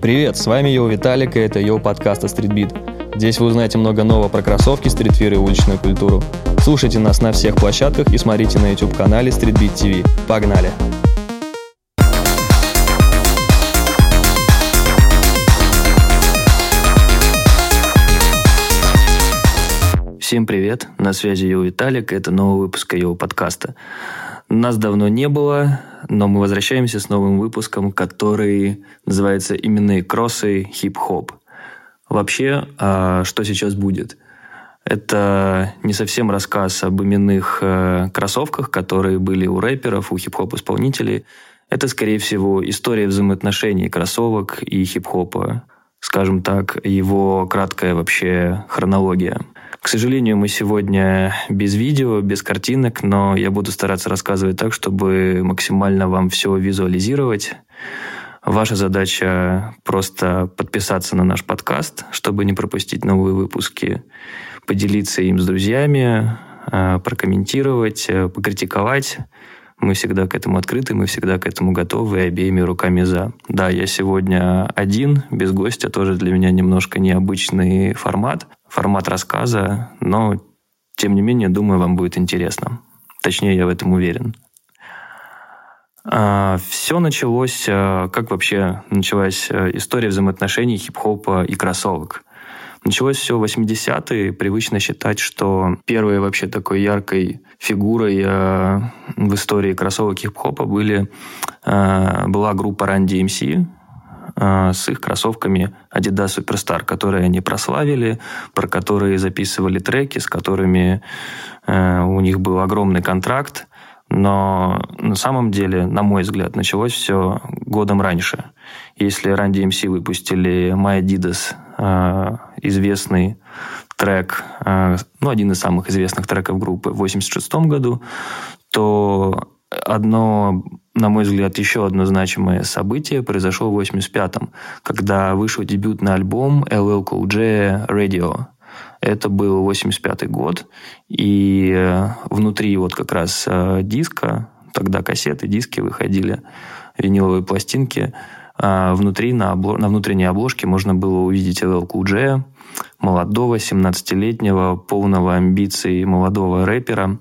Привет, с вами Йоу Виталик, и это Йоу подкаст от Streetbeat. Здесь вы узнаете много нового про кроссовки, streetwear и уличную культуру. Слушайте нас на всех площадках и смотрите на YouTube-канале Streetbeat TV. Погнали! Всем привет, на связи Йоу Виталик, это новый выпуск Йоу подкаста. Нас давно не было, но мы возвращаемся с новым выпуском, который называется «Именные кроссы хип-хоп». Вообще, а, что сейчас будет? Это не совсем рассказ об именных э, кроссовках, которые были у рэперов, у хип-хоп-исполнителей. Это, скорее всего, история взаимоотношений кроссовок и хип-хопа. Скажем так, его краткая вообще хронология – к сожалению, мы сегодня без видео, без картинок, но я буду стараться рассказывать так, чтобы максимально вам все визуализировать. Ваша задача просто подписаться на наш подкаст, чтобы не пропустить новые выпуски, поделиться им с друзьями, э, прокомментировать, э, покритиковать. Мы всегда к этому открыты, мы всегда к этому готовы и обеими руками за. Да, я сегодня один, без гостя, тоже для меня немножко необычный формат, формат рассказа, но, тем не менее, думаю, вам будет интересно. Точнее, я в этом уверен. А, все началось, а, как вообще началась а, история взаимоотношений хип-хопа и кроссовок. Началось все в 80-е. Привычно считать, что первой вообще такой яркой фигурой в истории кроссовок хип-хопа были, была группа Run DMC, с их кроссовками Adidas Superstar, которые они прославили, про которые записывали треки, с которыми э, у них был огромный контракт. Но на самом деле, на мой взгляд, началось все годом раньше. Если Run DMC выпустили My Adidas, э, известный трек, э, ну, один из самых известных треков группы в 1986 году, то одно на мой взгляд, еще одно значимое событие произошло в 85-м, когда вышел дебютный альбом LL Cool J Radio. Это был 85-й год, и э, внутри вот как раз э, диска, тогда кассеты, диски выходили, виниловые пластинки, а внутри на, обло... на внутренней обложке можно было увидеть LL Cool J, молодого, 17-летнего, полного амбиций молодого рэпера,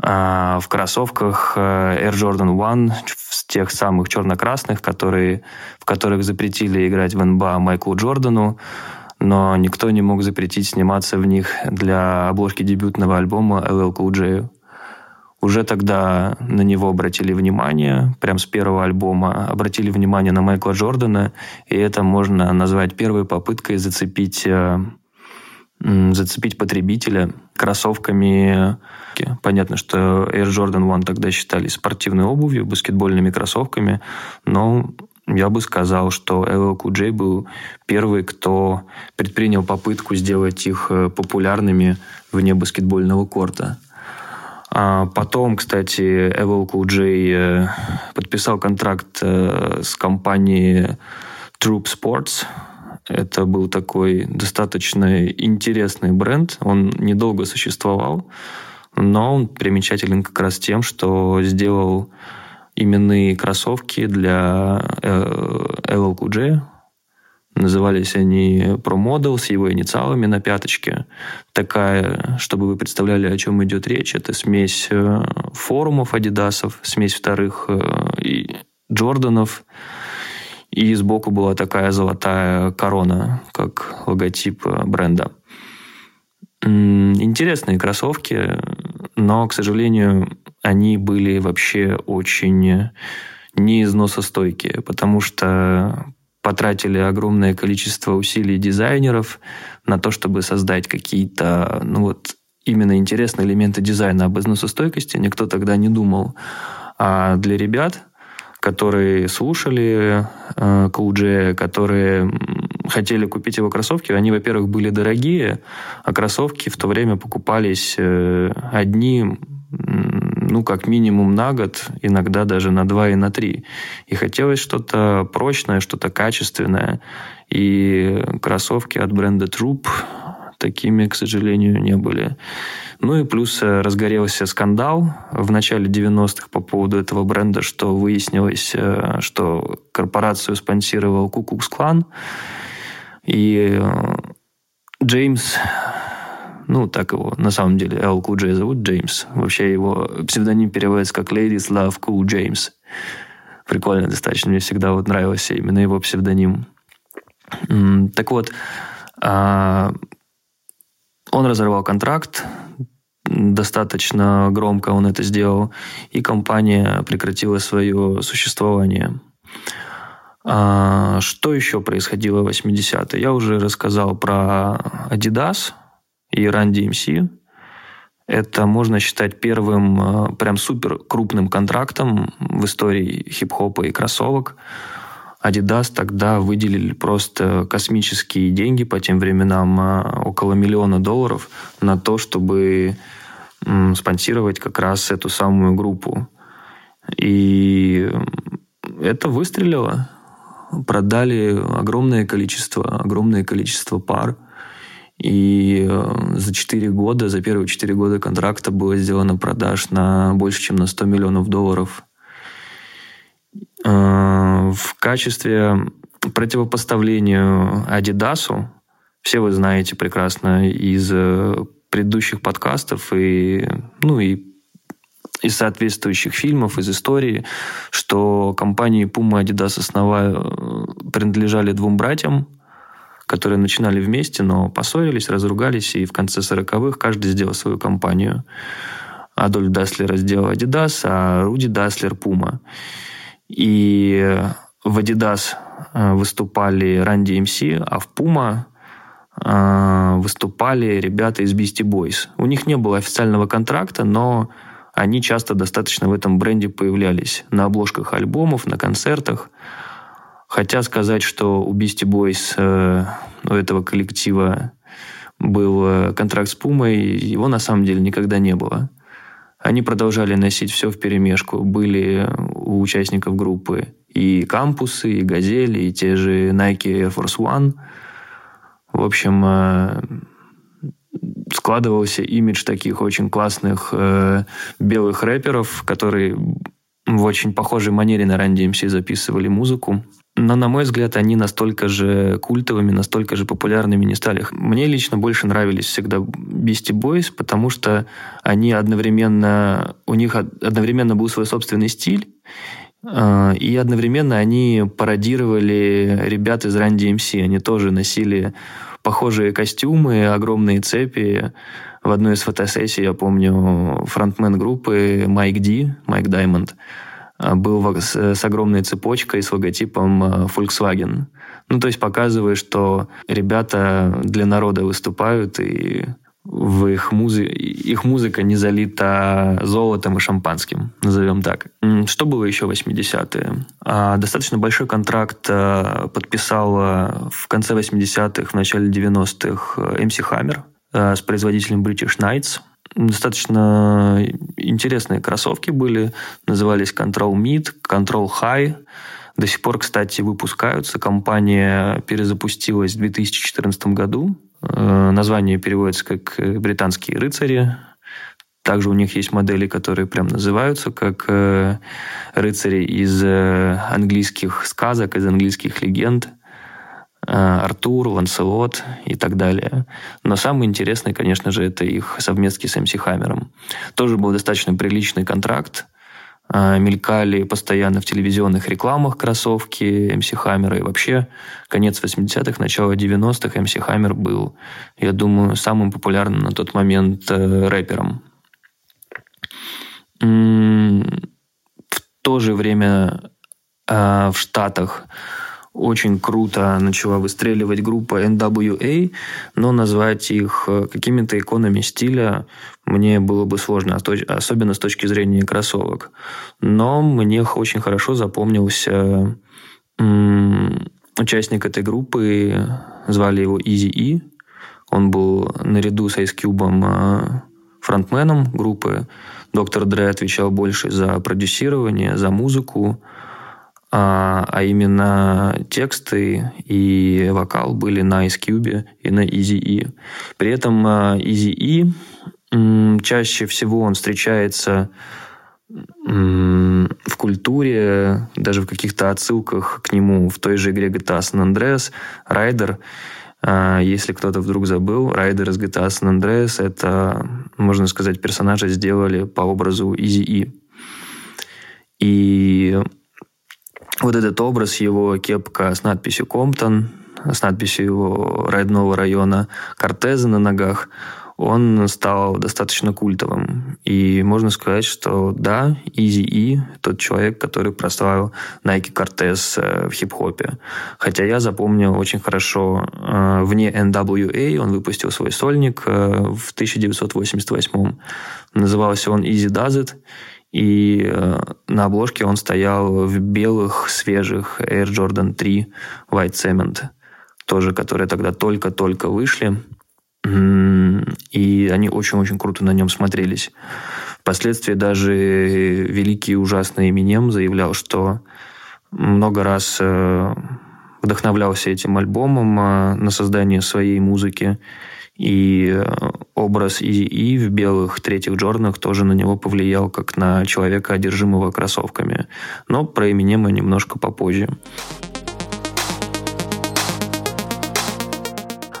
в кроссовках э, Air Jordan One, в тех самых черно-красных, которые, в которых запретили играть в НБА Майклу Джордану, но никто не мог запретить сниматься в них для обложки дебютного альбома LL Cool J. Уже тогда на него обратили внимание, прям с первого альбома обратили внимание на Майкла Джордана, и это можно назвать первой попыткой зацепить э, зацепить потребителя кроссовками. Понятно, что Air Jordan One тогда считали спортивной обувью, баскетбольными кроссовками, но я бы сказал, что LL Cool J был первый, кто предпринял попытку сделать их э, популярными вне баскетбольного корта. А потом, кстати, LL Cool J э, подписал контракт э, с компанией Troop Sports, это был такой достаточно интересный бренд. Он недолго существовал, но он примечателен как раз тем, что сделал именные кроссовки для LL Cool J. Назывались они Pro Model с его инициалами на пяточке. Такая, чтобы вы представляли, о чем идет речь, это смесь э, форумов Адидасов, смесь вторых э, и Джорданов, и сбоку была такая золотая корона, как логотип э, бренда. Интересные кроссовки, но, к сожалению, они были вообще очень неизносостойкие, потому что потратили огромное количество усилий дизайнеров на то, чтобы создать какие-то, ну вот, именно интересные элементы дизайна об износостойкости. Никто тогда не думал. А для ребят которые слушали э, Cool которые хотели купить его кроссовки, они, во-первых, были дорогие, а кроссовки в то время покупались э, одни, ну, как минимум на год, иногда даже на два и на три. И хотелось что-то прочное, что-то качественное. И кроссовки от бренда Troop такими, к сожалению, не были. Ну и плюс э, разгорелся скандал в начале 90-х по поводу этого бренда, что выяснилось, э, что корпорацию спонсировал Кукукс Клан. И э, Джеймс, ну, так его на самом деле, Эл Кул Джей зовут Джеймс. Вообще его псевдоним переводится как Ladies Love Cool James. Прикольно достаточно. Мне всегда вот нравился именно его псевдоним. Так вот, а, он разорвал контракт, достаточно громко он это сделал, и компания прекратила свое существование. А, что еще происходило в 80-е? Я уже рассказал про Adidas и Run DMC. Это можно считать первым а, прям супер крупным контрактом в истории хип-хопа и кроссовок. Adidas тогда выделили просто космические деньги по тем временам, а, около миллиона долларов, на то, чтобы спонсировать как раз эту самую группу. И это выстрелило. Продали огромное количество, огромное количество пар. И э, за 4 года, за первые 4 года контракта было сделано продаж на больше, чем на 100 миллионов долларов. Э, в качестве противопоставлению Адидасу, все вы знаете прекрасно из э, предыдущих подкастов и, ну, и из соответствующих фильмов, из истории, что компании Puma и Adidas основа э, принадлежали двум братьям, которые начинали вместе, но поссорились, разругались, и в конце 40-х каждый сделал свою компанию. Адольф Даслер сделал Adidas, а Руди Даслер – Puma. И в Adidas э, выступали Run DMC, а в Puma э, выступали ребята из Beastie Boys. У них не было официального контракта, но они часто достаточно в этом бренде появлялись. На обложках альбомов, на концертах. Хотя сказать, что у Beastie Boys, э, у этого коллектива, был контракт с Пумой, его на самом деле никогда не было. Они продолжали носить все в перемешку. Были у участников группы и кампусы, и газели, и те же Nike Air Force One. В общем, э, складывался имидж таких очень классных э, белых рэперов, которые в очень похожей манере на Run DMC записывали музыку. Но, на мой взгляд, они настолько же культовыми, настолько же популярными не стали. Мне лично больше нравились всегда Beastie Boys, потому что они одновременно... У них одновременно был свой собственный стиль, а, и одновременно они пародировали ребят из Run DMC. Они тоже носили похожие костюмы, огромные цепи. В одной из фотосессий, я помню, фронтмен группы Майк Ди, Майк Даймонд, был с огромной цепочкой с логотипом а, Volkswagen. Ну, то есть показывая, что ребята для народа выступают, и в их, музи... их музыка не залита золотом и шампанским, назовем так. Что было еще в 80-е? А, достаточно большой контракт подписал в конце 80-х, в начале 90-х MC Hammer с производителем British Knights достаточно интересные кроссовки были. Назывались Control Mid, Control High. До сих пор, кстати, выпускаются. Компания перезапустилась в 2014 году. Э, название переводится как «Британские рыцари». Также у них есть модели, которые прям называются как э, рыцари из э, английских сказок, из английских легенд. Э, Артур, Ланселот и так далее. Но самый интересный, конечно же, это их совместки с МС Хаммером. Тоже был достаточно приличный контракт. Э, мелькали постоянно в телевизионных рекламах кроссовки МС Хаммера. И вообще, конец 80-х, начало 90-х МС Хаммер был, я думаю, самым популярным на тот момент э, рэпером. В то же время в Штатах очень круто начала выстреливать группа NWA, но назвать их э, какими-то иконами стиля мне было бы сложно, особенно с точки зрения кроссовок. Но мне очень хорошо запомнился участник этой группы, звали его Easy E. Он был наряду с Ice Cube э, фронтменом группы. Доктор Дре отвечал больше за продюсирование, за музыку. А, а именно тексты и вокал были на Ice Cube и на Easy E. При этом Easy E чаще всего он встречается в культуре, даже в каких-то отсылках к нему в той же игре GTA San Andreas, Райдер. Если кто-то вдруг забыл, Райдер из GTA San Andreas — это, можно сказать, персонажа сделали по образу Easy E. И вот этот образ, его кепка с надписью «Комптон», с надписью его родного района Кортеза на ногах, он стал достаточно культовым. И можно сказать, что да, Изи И – тот человек, который прославил Nike Cortez э, в хип-хопе. Хотя я запомнил очень хорошо, э, вне NWA он выпустил свой сольник э, в 1988 Назывался он Easy Does It. И на обложке он стоял в белых, свежих Air Jordan 3 White Cement, тоже которые тогда только-только вышли. И они очень-очень круто на нем смотрелись. Впоследствии даже великий ужасный Эминем заявлял, что много раз э, вдохновлялся этим альбомом э, на создание своей музыки. И э, образ и, в белых третьих Джорданах тоже на него повлиял, как на человека, одержимого кроссовками. Но про Эминема немножко попозже.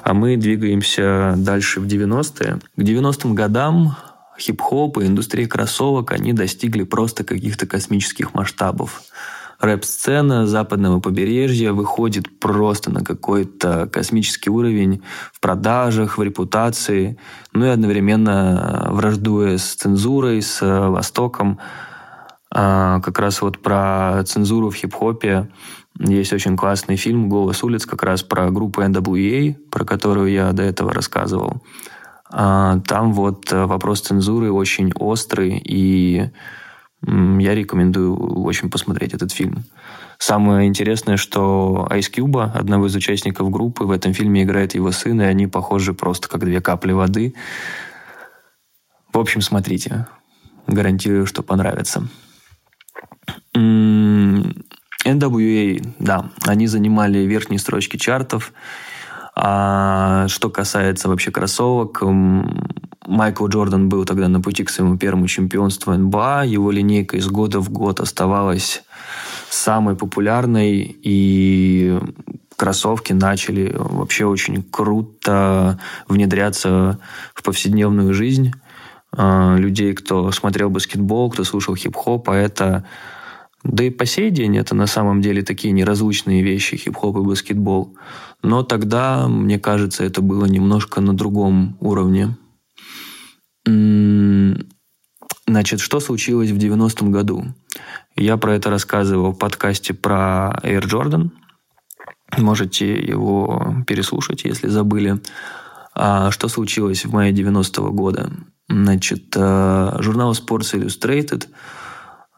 А мы двигаемся дальше в 90-е. К 90-м годам хип-хоп и индустрия кроссовок, они достигли просто каких-то космических масштабов. Рэп-сцена западного побережья выходит просто на какой-то космический уровень в продажах, в репутации, ну и одновременно враждуя с цензурой, с Востоком. А как раз вот про цензуру в хип-хопе есть очень классный фильм «Голос улиц» как раз про группу NWA, про которую я до этого рассказывал. А, там вот э, вопрос цензуры очень острый, и я рекомендую очень посмотреть этот фильм. Самое интересное, что Ice Cube, одного из участников группы, в этом фильме играет его сын, и они похожи просто как две капли воды. В общем, смотрите. Гарантирую, что понравится. NWA, да, они занимали верхние строчки чартов. А что касается вообще кроссовок, Майкл Джордан был тогда на пути к своему первому чемпионству НБА. Его линейка из года в год оставалась самой популярной, и кроссовки начали вообще очень круто внедряться в повседневную жизнь а, людей, кто смотрел баскетбол, кто слушал хип-хоп, а это да и по сей день это на самом деле такие неразлучные вещи, хип-хоп и баскетбол. Но тогда, мне кажется, это было немножко на другом уровне. Значит, что случилось в 90-м году? Я про это рассказывал в подкасте про Air Jordan. Можете его переслушать, если забыли. А что случилось в мае 90-го года? Значит, э, журнал Sports Illustrated –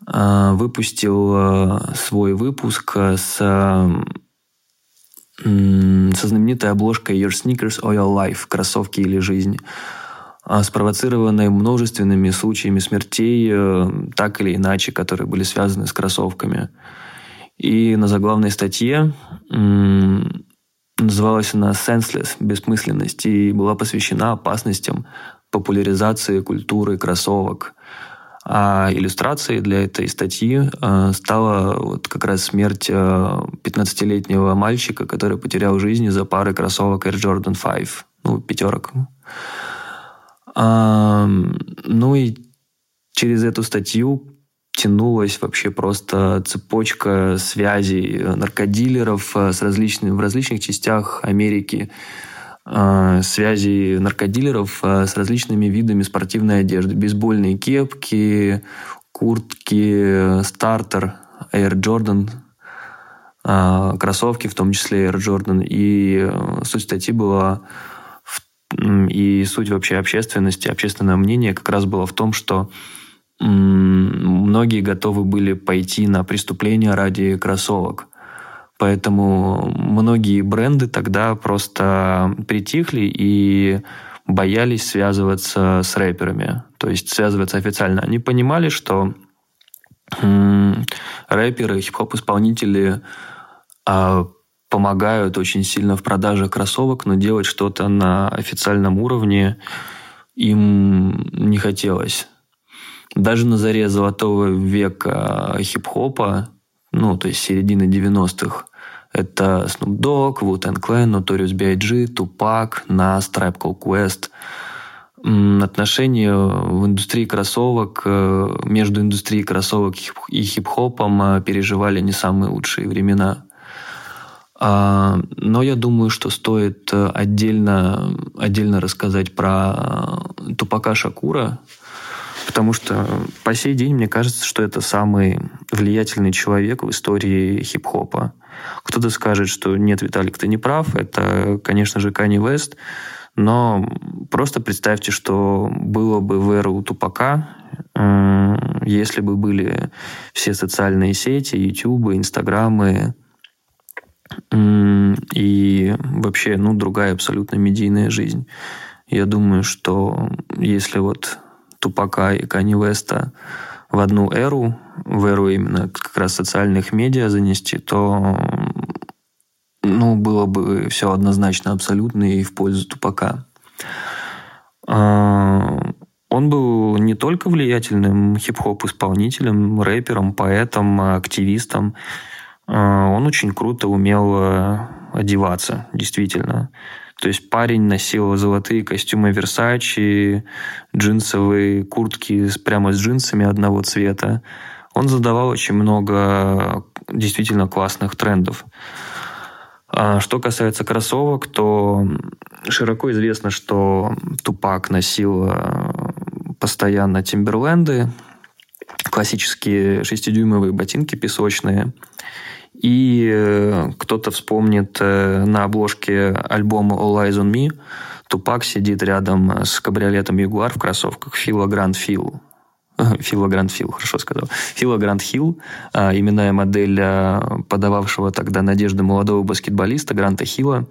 Э, выпустил э, свой выпуск с со знаменитой обложкой Your Sneakers or Your Life – «Кроссовки или жизнь», спровоцированной множественными случаями смертей, так или иначе, которые были связаны с кроссовками. И на заглавной статье называлась она «Senseless» – «Бессмысленность» и была посвящена опасностям популяризации культуры кроссовок – а иллюстрацией для этой статьи э, стала вот как раз смерть 15-летнего э, мальчика, который потерял жизнь из-за пары кроссовок Air Jordan 5, ну, пятерок. Ну и через эту статью тянулась вообще просто цепочка связей наркодилеров э, с различными, в различных частях Америки, Э, связи наркодилеров э, с различными видами спортивной одежды. Бейсбольные кепки, куртки, стартер, Air Jordan, э, кроссовки, в том числе Air Jordan. И суть статьи была и суть вообще общественности, общественное мнение как раз было в том, что многие готовы были пойти на преступление ради кроссовок. Поэтому многие бренды тогда просто притихли и боялись связываться с рэперами, то есть связываться официально. Они понимали, что рэперы, хип-хоп-исполнители а, помогают очень сильно в продаже кроссовок, но делать что-то на официальном уровне им не хотелось. Даже на заре золотого века хип-хопа, ну, то есть середины 90-х, это Snoop Dogg, Wu-Tang Clan, Notorious B.I.G., Tupac, Nas, Tribe Called Quest. Отношения в индустрии кроссовок, э, между индустрией кроссовок и хип-хопом э, переживали не самые лучшие времена. А, но я думаю, что стоит э, отдельно, отдельно рассказать про Тупака Шакура, потому что по сей день мне кажется, что это самый влиятельный человек в истории хип-хопа. Кто-то скажет, что нет, Виталик, ты не прав. Это, конечно же, Кани Вест. Но просто представьте, что было бы в эру Тупака, э, если бы были все социальные сети, Ютубы, Инстаграмы и вообще, ну, другая абсолютно медийная жизнь. Я думаю, что если вот Тупака и Кани Веста в одну эру, в эру именно как раз социальных медиа занести, то ну, было бы все однозначно абсолютно и в пользу Тупака. А, он был не только влиятельным хип-хоп-исполнителем, рэпером, поэтом, активистом. А, он очень круто умел э, одеваться, действительно. То есть парень носил золотые костюмы Versace, джинсовые куртки прямо с джинсами одного цвета. Он задавал очень много действительно классных трендов. А что касается кроссовок, то широко известно, что Тупак носил э, постоянно Тимберленды, классические шестидюймовые ботинки песочные – и э, кто-то вспомнит э, на обложке альбома All Eyes on Me Тупак сидит рядом с кабриолетом Ягуар в кроссовках Фила Гранд Фил. Фила Гранд Фил, хорошо сказал. Фила Гранд Хилл, именная модель э, подававшего тогда надежды молодого баскетболиста Гранта Хилла.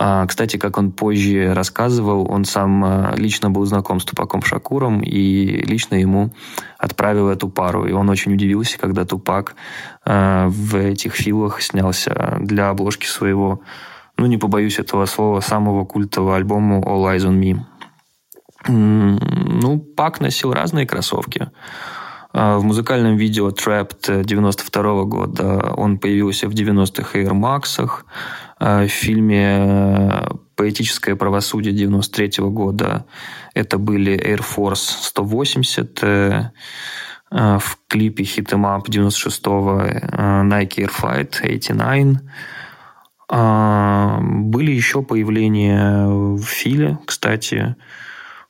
А, кстати, как он позже рассказывал, он сам а, лично был знаком с Тупаком Шакуром и лично ему отправил эту пару. И он очень удивился, когда Тупак а, в этих филах снялся для обложки своего, ну не побоюсь этого слова, самого культового альбома All Eyes on Me. Ну, Пак носил разные кроссовки. В музыкальном видео Trapped 92 года он появился в 90-х Air Max'ах. Э, в фильме э, «Поэтическое правосудие» 93 года это были Air Force 180, э, в клипе Hit Em Up 96-го Nike Air Flight 89. Были еще появления в Филе, кстати,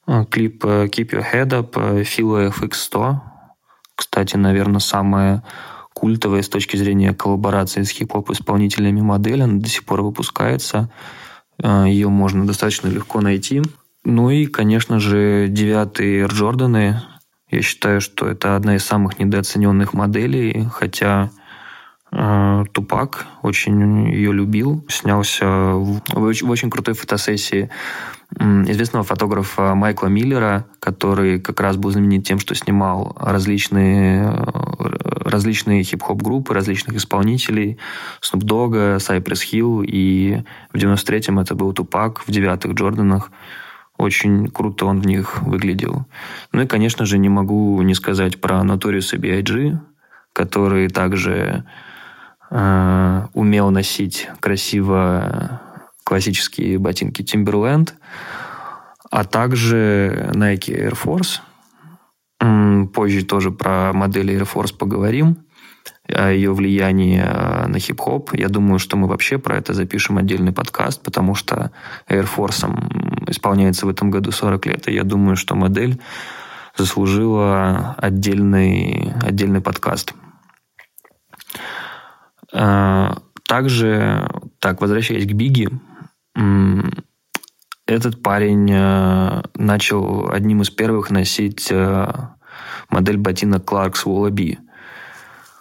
клип Keep Your Head Up, Фила FX100. Кстати, наверное, самая культовая с точки зрения коллаборации с хип-хоп-исполнителями модель. Она до сих пор выпускается. Э, Ее можно достаточно легко найти. Ну и, конечно же, девятые Air Jordan. Я считаю, что это одна из самых недооцененных моделей, хотя э, Тупак очень ее любил. Снялся в, в очень крутой фотосессии известного фотографа Майкла Миллера, который как раз был знаменит тем, что снимал различные различные хип-хоп-группы, различных исполнителей, Snoop Dogg, Cypress Hill, и в 93-м это был Тупак, в девятых Джорданах. Очень круто он в них выглядел. Ну и, конечно же, не могу не сказать про Notorious B.I.G., который также э, умел носить красиво классические ботинки Timberland, а также Nike Air Force – Позже тоже про модели Air Force поговорим, о ее влиянии э, на хип-хоп. Я думаю, что мы вообще про это запишем отдельный подкаст, потому что Air Force исполняется в этом году 40 лет, и я думаю, что модель заслужила отдельный, отдельный подкаст. Э, также, так, возвращаясь к Биги, этот парень э, начал одним из первых носить э, модель ботинок Clarks Wallaby.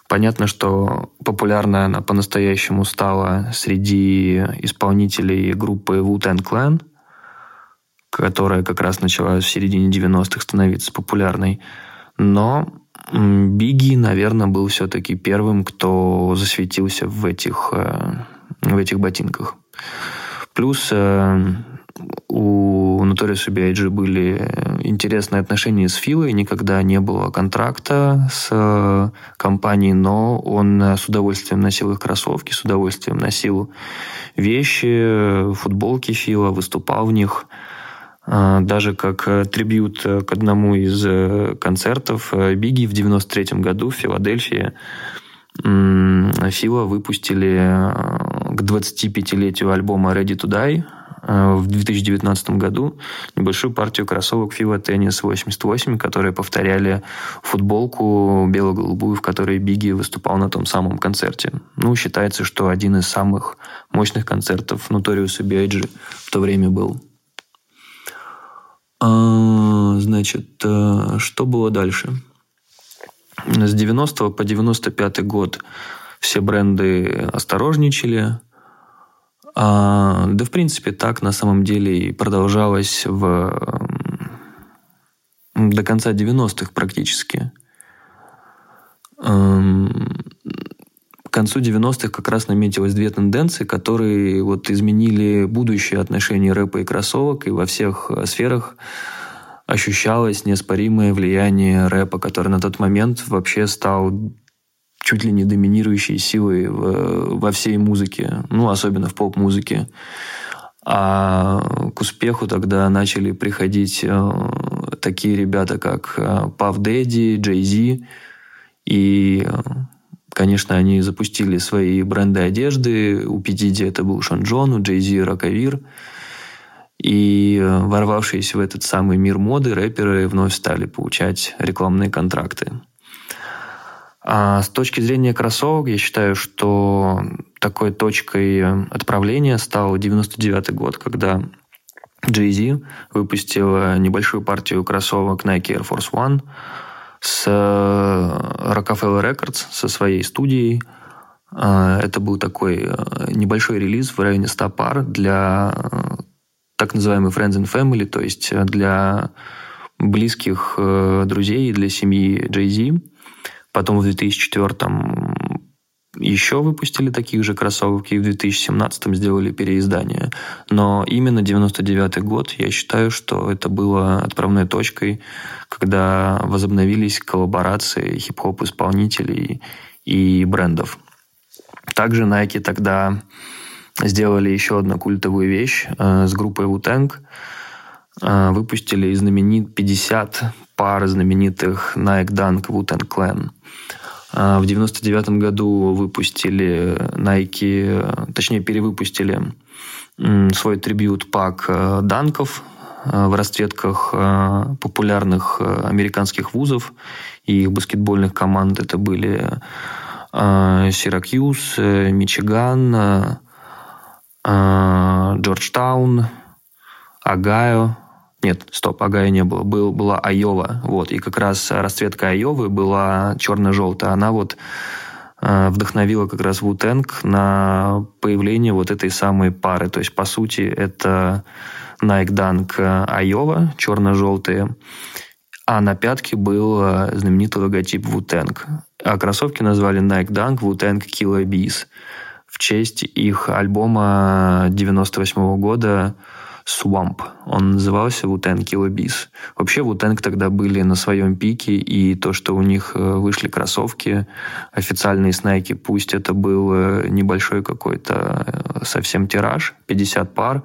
Понятно, что популярная она по-настоящему стала среди исполнителей группы Wu-Tang Clan, которая как раз начала в середине 90-х становиться популярной. Но Бигги, наверное, был все-таки первым, кто засветился в этих, э, в этих ботинках. Плюс э, у Notorious B.I.G. были интересные отношения с Филой, никогда не было контракта с э, компанией, но он с удовольствием носил их кроссовки, с удовольствием носил вещи, футболки Фила, выступал в них. Э, даже как трибют к одному из э, концертов Бигги в 93 году в Филадельфии Фила выпустили к 25-летию альбома Ready to Die – Э, в 2019 году небольшую партию кроссовок Fila Tennis 88, которые повторяли футболку бело-голубую, в которой Бигги выступал на том самом концерте. Ну, считается, что один из самых мощных концертов Notorious B.I.G. в то время был. А, значит, э, что было дальше? С 90 по 95 год все бренды осторожничали, а, да, в принципе, так на самом деле и продолжалось в, до конца 90-х практически. Эм, к концу 90-х как раз наметилось две тенденции, которые вот изменили будущее отношение рэпа и кроссовок, и во всех сферах ощущалось неоспоримое влияние рэпа, который на тот момент вообще стал чуть ли не доминирующей силой во всей музыке, ну, особенно в поп-музыке. А к успеху тогда начали приходить э, такие ребята, как э, Puff Daddy, Jay-Z. И, э, конечно, они запустили свои бренды одежды. У P. это был Шон Джон, у Jay-Z Роковир. И ворвавшись в этот самый мир моды, рэперы вновь стали получать рекламные контракты. А с точки зрения кроссовок, я считаю, что такой точкой отправления стал 99 год, когда Jay-Z выпустил небольшую партию кроссовок Nike Air Force One с Rockefeller Records, со своей студией. А, это был такой э, небольшой релиз в районе 100 пар для э, так называемый Friends and Family, то есть для близких э, друзей и для семьи Jay-Z. Потом в 2004 еще выпустили таких же кроссовок, и в 2017 сделали переиздание. Но именно 99 год, я считаю, что это было отправной точкой, когда возобновились коллаборации хип-хоп исполнителей и брендов. Также Nike тогда сделали еще одну культовую вещь э, с группой Wu-Tang. Э, выпустили знаменит 50 пар знаменитых Nike Dunk Wu-Tang Clan. А, в 99 году выпустили Nike, точнее перевыпустили свой tribute pack э, Dunk ов э, в расцветках э, популярных американских вузов и их баскетбольных команд. Это были Сиракьюз, Мичиган, Джорджтаун, Огайо, нет, стоп, Огайо не было. Был, была Айова. Вот. И как раз расцветка Айовы была черно-желтая. Она вот э, вдохновила как раз Wu-Tang на появление вот этой самой пары. То есть, по сути, это Nike Dunk Айова, черно-желтые, а на пятке был э, знаменитый логотип Вутенг. А кроссовки назвали Nike Dunk Вутенг Killer Bees в честь их альбома 98 -го года Swamp. Он назывался Wu-Tang Killer Bees. Вообще Wu-Tang тогда были на своем пике, и то, что у них э, вышли кроссовки, официальные снайки, пусть это был э, небольшой какой-то э, совсем тираж, 50 пар,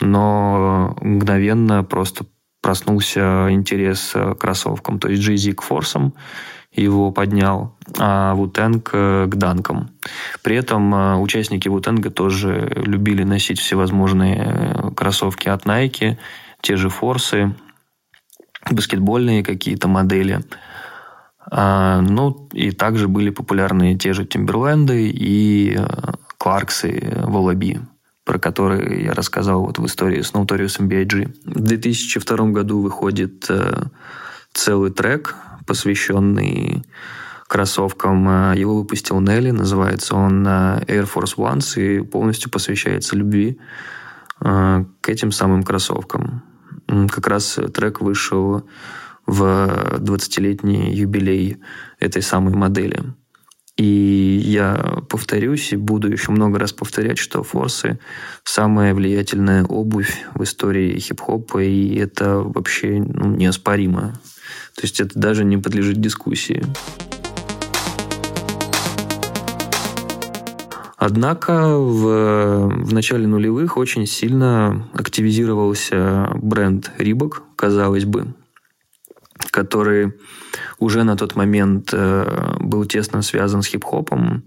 но мгновенно просто проснулся интерес к кроссовкам. То есть Jay-Z к форсам, его поднял, а Вутенг э, к данкам. При этом э, участники Вутенга тоже любили носить всевозможные э, кроссовки от Nike, те же форсы, баскетбольные какие-то модели. А, ну, и также были популярны те же Тимберленды и Кларксы Волоби, про которые я рассказал вот в истории с Notorious B.I.G. В 2002 году выходит целый трек посвященный кроссовкам. Э, его выпустил Нелли, называется он э, Air Force Ones и полностью посвящается любви э, к этим самым кроссовкам. Как раз трек вышел в 20-летний юбилей этой самой модели. И я повторюсь и буду еще много раз повторять, что форсы – самая влиятельная обувь в истории хип-хопа, и это вообще ну, неоспоримо. То есть это даже не подлежит дискуссии. Однако в, в начале нулевых очень сильно активизировался бренд Рибок, казалось бы, который уже на тот момент э, был тесно связан с хип-хопом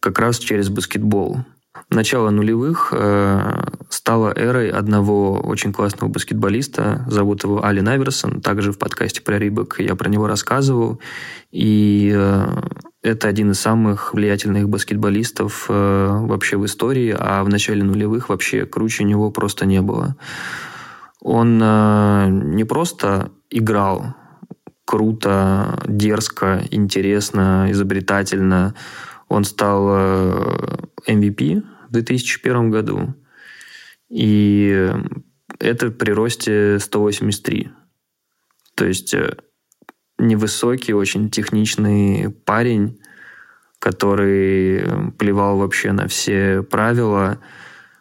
как раз через баскетбол. Начало нулевых э, стало эрой одного очень классного баскетболиста, зовут его Ален Аверсон, также в подкасте про Рибок я про него рассказывал, и э, это один из самых влиятельных баскетболистов вообще в истории, а в начале нулевых вообще круче него просто не было. Он не просто играл круто, дерзко, интересно, изобретательно. Он стал MVP э, в 2001 году. И это при росте 183. То есть э, невысокий, очень техничный парень, который плевал вообще на все правила.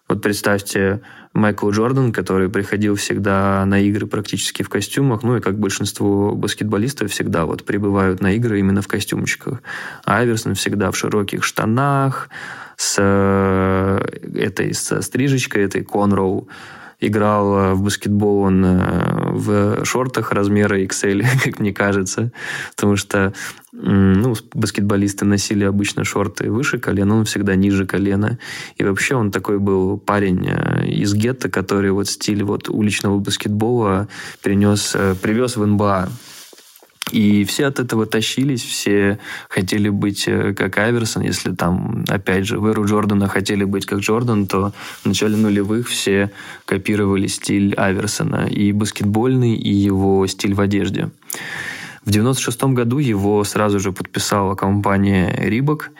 Вот представьте, Майкл Джордан, который приходил всегда на игры практически в костюмах, ну и как большинство баскетболистов всегда вот прибывают на игры именно в костюмчиках. Айверсон всегда в широких штанах, с э, этой со стрижечкой, этой конроу играл э, в баскетбол он э, в шортах размера XL, как мне кажется, потому что ну, баскетболисты носили обычно шорты выше колена, он всегда ниже колена. И вообще он такой был парень э, из гетто, который вот стиль вот уличного баскетбола принес, привез в НБА. И все от этого тащились, все хотели быть э, как Айверсон. Если там, опять же, в эру Джордана хотели быть как Джордан, то в начале нулевых все копировали стиль Айверсона. И баскетбольный, и его стиль в одежде. В 96 году его сразу же подписала компания Рибок.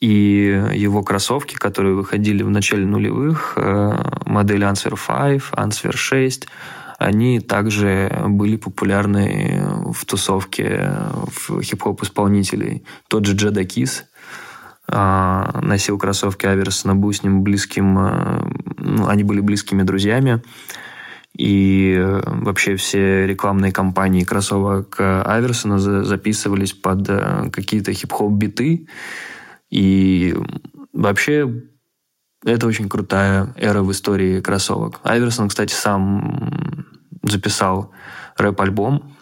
И его кроссовки, которые выходили в начале нулевых, э, модель Answer 5, Answer 6, они также были популярны в тусовке в хип-хоп исполнителей. Тот же Джеда Кис а, носил кроссовки Аверсона, был с ним близким, а, ну, они были близкими друзьями. И вообще все рекламные кампании кроссовок Аверсона записывались под э, какие-то хип-хоп биты. И вообще это очень крутая эра в истории кроссовок. Айверсон, кстати, сам записал рэп-альбом.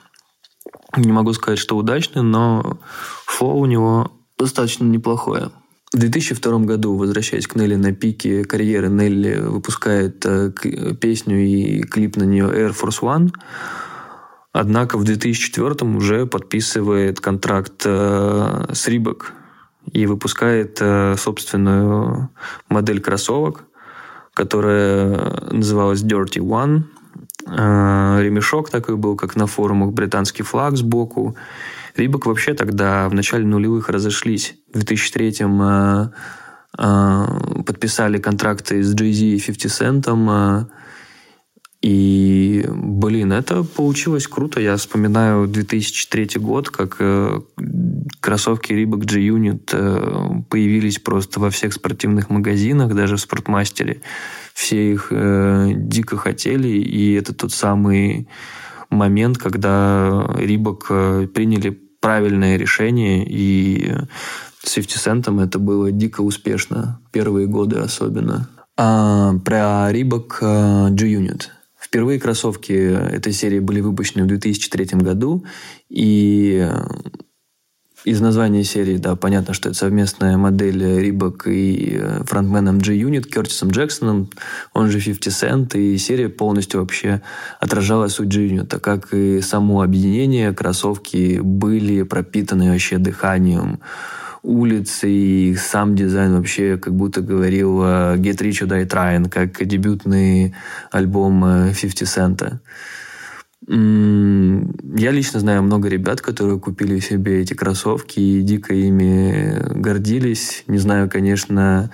Не могу сказать, что удачный, но флоу у него достаточно неплохое. В 2002 году, возвращаясь к Нелли на пике карьеры, Нелли выпускает э, песню и клип на нее Air Force One. Однако в 2004 уже подписывает контракт э, с Рибок и выпускает э, собственную модель кроссовок, которая называлась Dirty One – Э, ремешок такой был, как на форумах, британский флаг сбоку. Рибок вообще тогда в начале нулевых разошлись. В 2003-м э, э, подписали контракты с Jay-Z и 50 Cent. И, блин, это получилось круто. Я вспоминаю 2003 год, как кроссовки Reebok G-Unit появились просто во всех спортивных магазинах, даже в спортмастере все их э, дико хотели, и это тот самый момент, когда Рибок э, приняли правильное решение, и с 50 Cent это было дико успешно, первые годы особенно. А про Рибок э, G-Unit. Впервые кроссовки этой серии были выпущены в 2003 году, и из названия серии, да, понятно, что это совместная модель Рибок и э, фронтменом G-Unit Кертисом Джексоном, он же 50 Cent, и серия полностью вообще отражала суть G-Unit, как и само объединение, кроссовки были пропитаны вообще дыханием улиц, и сам дизайн вообще как будто говорил Get Rich or Die Trying, как дебютный альбом 50 э, Cent. Я лично знаю много ребят, которые купили себе эти кроссовки и дико ими гордились. Не знаю, конечно,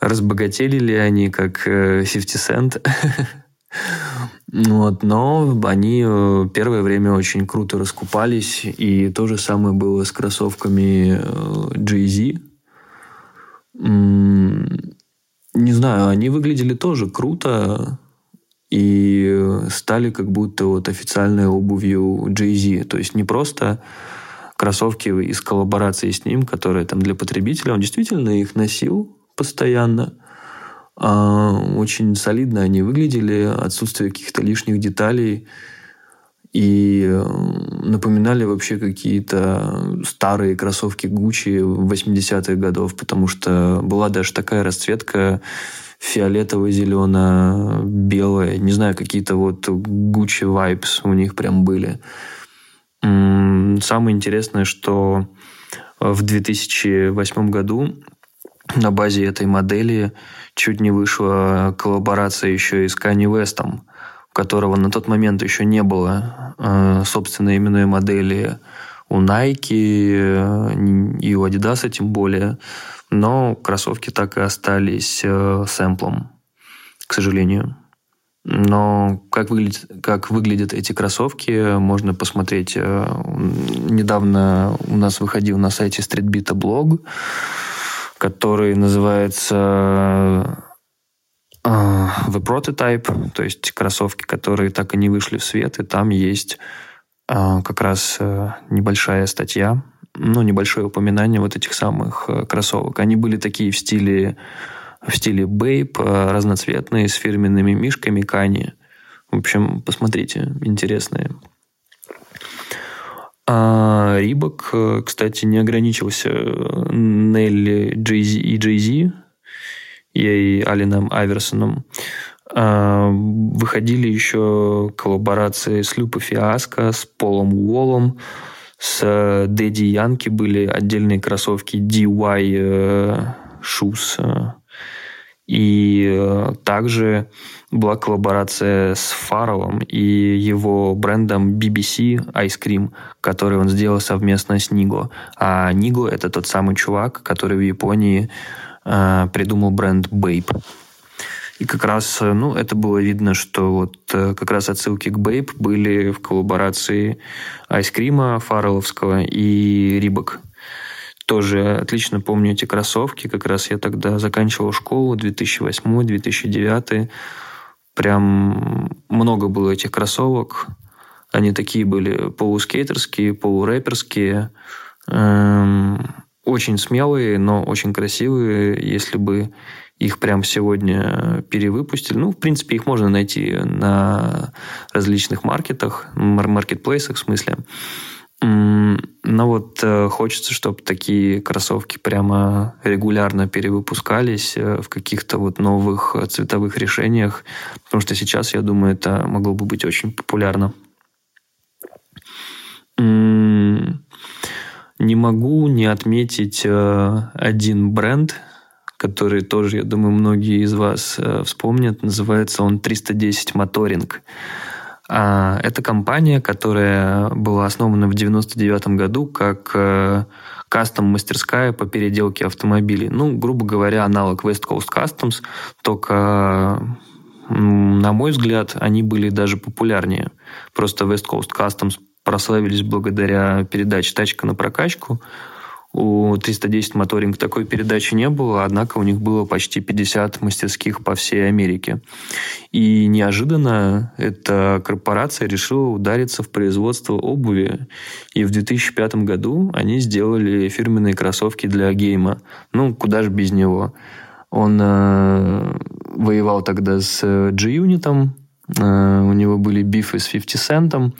разбогатели ли они, как 50 э, Cent. Вот, но они э, первое время очень круто раскупались, и то же самое было с кроссовками Jay-Z. Не знаю, они выглядели тоже круто и стали как будто вот официальной обувью Jay-Z. То есть не просто кроссовки из коллаборации с ним, которые там для потребителя. Он действительно их носил постоянно. А, очень солидно они выглядели, отсутствие каких-то лишних деталей и э, напоминали вообще какие-то старые кроссовки Gucci 80-х годов, потому что была даже такая расцветка фиолетово-зелено-белая, не знаю, какие-то вот Gucci vibes у них прям были. Самое интересное, что в 2008 году на базе этой модели чуть не вышла коллаборация еще и с Kanye West, у которого на тот момент еще не было э, собственной именной модели у Nike э, и у Adidas тем более. Но кроссовки так и остались э, сэмплом, к сожалению. Но как, выглядит, как выглядят эти кроссовки, можно посмотреть. Э, недавно у нас выходил на сайте StreetBeat блог, который называется э, The Prototype, то есть кроссовки, которые так и не вышли в свет, и там есть э, как раз небольшая статья, ну, небольшое упоминание вот этих самых кроссовок. Они были такие в стиле в стиле бейп, э, разноцветные, с фирменными мишками Кани. В общем, посмотрите, интересные. А Рибок, э, кстати, не ограничился Нелли Джейзи и Джейзи, и Алином Аверсоном. А, выходили еще коллаборации с Люпа Фиаско, с Полом Уоллом, с Дэдди Янки были отдельные кроссовки DY э, Shoes и э, также была коллаборация с Фаровым и его брендом BBC Ice Cream, который он сделал совместно с Ниго. А Ниго — это тот самый чувак, который в Японии э, придумал бренд Bape. И как раз, э, ну, это было видно, что вот э, как раз отсылки к Bape были в коллаборации айскрима фаррелловского и Рибок. Тоже отлично помню эти кроссовки. Как раз я тогда заканчивал школу, 2008-2009. Прям много было этих кроссовок. Они такие были полускейтерские, полурэперские. Эм, очень смелые, но очень красивые. Если бы их прям сегодня перевыпустили. Ну, в принципе, их можно найти на различных маркетах, маркетплейсах в смысле. Но вот э, хочется, чтобы такие кроссовки прямо регулярно перевыпускались э, в каких-то вот новых цветовых решениях, потому что сейчас, я думаю, это могло бы быть очень популярно. Не могу не отметить э, один бренд, который тоже, я думаю, многие из вас вспомнят. Называется он 310 Моторинг. А, это компания, которая была основана в 1999 году как э, кастом-мастерская по переделке автомобилей. Ну, грубо говоря, аналог West Coast Customs, только, на мой взгляд, они были даже популярнее. Просто West Coast Customs прославились благодаря передаче «Тачка на прокачку», у 310 моторинг такой передачи не было, однако у них было почти 50 мастерских по всей Америке. И неожиданно эта корпорация решила удариться в производство обуви. И в 2005 году они сделали фирменные кроссовки для гейма. Ну, куда же без него. Он э, воевал тогда с G-Unit, э, у него были бифы с 50 Cent,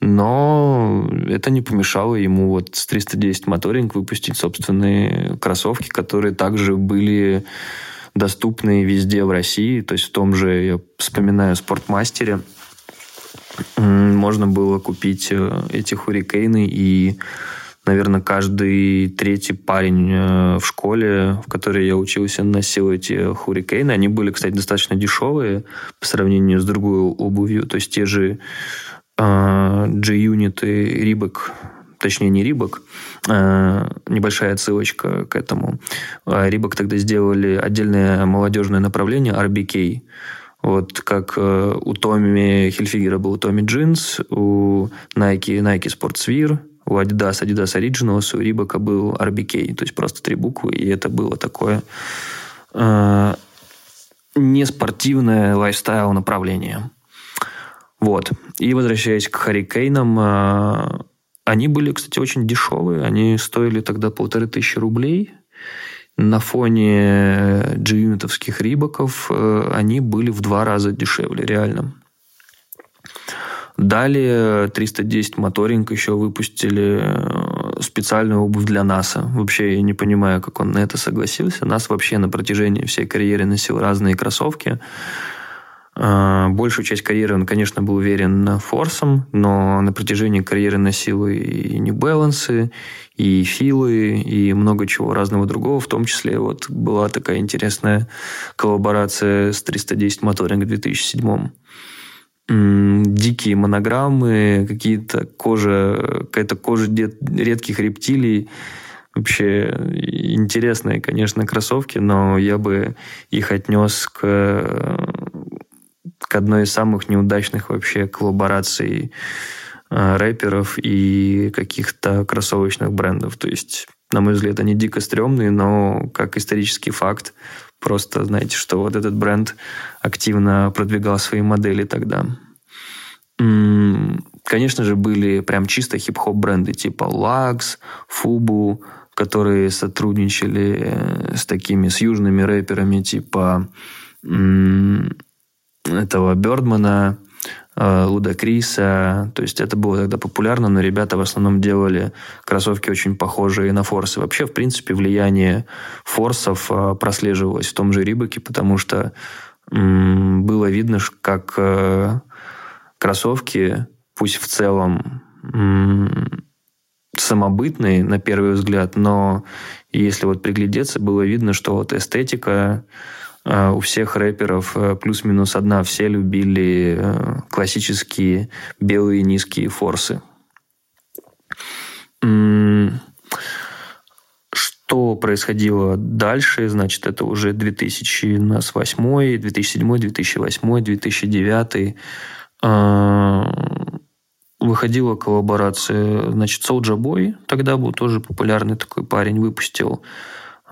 но это не помешало ему вот с 310 моторинг выпустить собственные кроссовки, которые также были доступны везде в России. То есть в том же, я вспоминаю, спортмастере можно было купить э, эти хурикейны и наверное, каждый третий парень э, в школе, в которой я учился, носил эти хурикейны. Они были, кстати, достаточно дешевые по сравнению с другой обувью. То есть те же G-Unit и Reebok, точнее не Reebok, а небольшая отсылочка к этому. Reebok тогда сделали отдельное молодежное направление RBK. Вот как э, у Томми Хильфигера был Tommy Jeans, у Nike Nike Sportswear, у Adidas Adidas Originals, у Reebok а был RBK. То есть просто три буквы, и это было такое э, неспортивное lifestyle направление. Вот. И возвращаясь к Харикейнам, э, они были, кстати, очень дешевые. Они стоили тогда полторы тысячи рублей. На фоне джиюнитовских рибаков э, они были в два раза дешевле, реально. Далее 310 моторинг еще выпустили э, специальную обувь для НАСА. Вообще я не понимаю, как он на это согласился. НАСА вообще на протяжении всей карьеры носил разные кроссовки. Э, большую часть карьеры он, конечно, был уверен форсом, но на протяжении карьеры носил и New Balance, и Филы, и много чего разного другого. В том числе вот была такая интересная коллаборация с 310 моторинг в 2007 дикие монограммы, какие-то кожа, какая-то кожа редких рептилий. Вообще интересные, конечно, кроссовки, но я бы их отнес к, одной из самых неудачных вообще коллабораций э, рэперов и каких-то кроссовочных брендов. То есть, на мой взгляд, они дико стрёмные, но как исторический факт Просто знаете, что вот этот бренд активно продвигал свои модели тогда. Конечно же, были прям чисто хип-хоп бренды типа Lux, Fubu, которые сотрудничали э, с такими, с южными рэперами типа этого Бердмана, э, Луда Криса. То есть это было тогда популярно, но ребята в основном делали кроссовки очень похожие на форсы. Вообще, в принципе, влияние форсов э, прослеживалось в том же Рибаке, потому что было видно, как кроссовки, пусть в целом самобытные на первый взгляд, но если вот приглядеться, было видно, что вот эстетика э, у всех рэперов э, плюс-минус одна. Все любили э, классические белые низкие форсы. Что происходило дальше? Значит, это уже 2008, 2007, 2008, 2009 выходила коллаборация, значит, Soulja Boy, тогда был тоже популярный такой парень, выпустил а,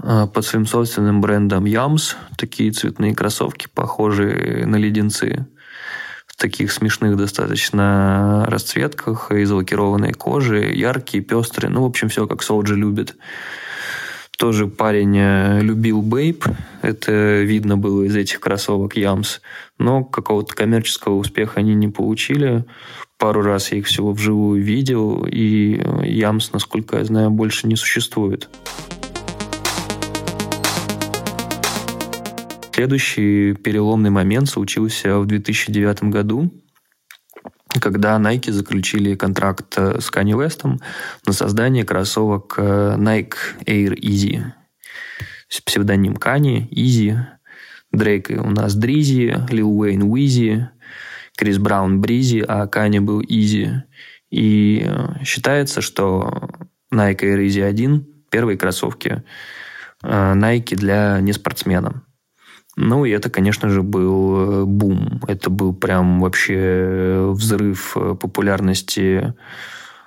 под своим собственным брендом Yams такие цветные кроссовки, похожие на леденцы в таких смешных достаточно расцветках, из лакированной кожи, яркие, пестрые, ну, в общем, все как Soulja любит. Тоже парень э, любил Бейп, это видно было из этих кроссовок Ямс, но какого-то коммерческого успеха они не получили. Пару раз я их всего вживую видел, и Ямс, насколько я знаю, больше не существует. Следующий переломный момент случился в 2009 году, когда Nike заключили контракт э, с Kanye West на создание кроссовок э, Nike Air Easy. Псевдоним Kanye, Easy. Дрейк у нас Дризи, Лил Уэйн Уизи, Крис Браун Бризи, а Kanye был Easy. И э, считается, что Nike Air Easy 1 – первые кроссовки Nike для неспортсмена. Ну, и это, конечно же, был э, бум. Это был прям вообще э, взрыв э, популярности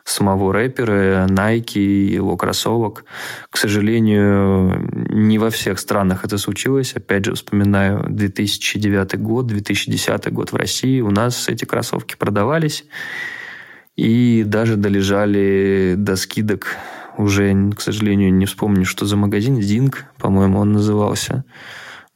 самого рэпера, Nike, его кроссовок. К сожалению, не во всех странах это случилось. Опять же, вспоминаю 2009 год, 2010 год в России. У нас эти кроссовки продавались и даже долежали до скидок. Уже, к сожалению, не вспомню, что за магазин. Зинг, по-моему, он назывался.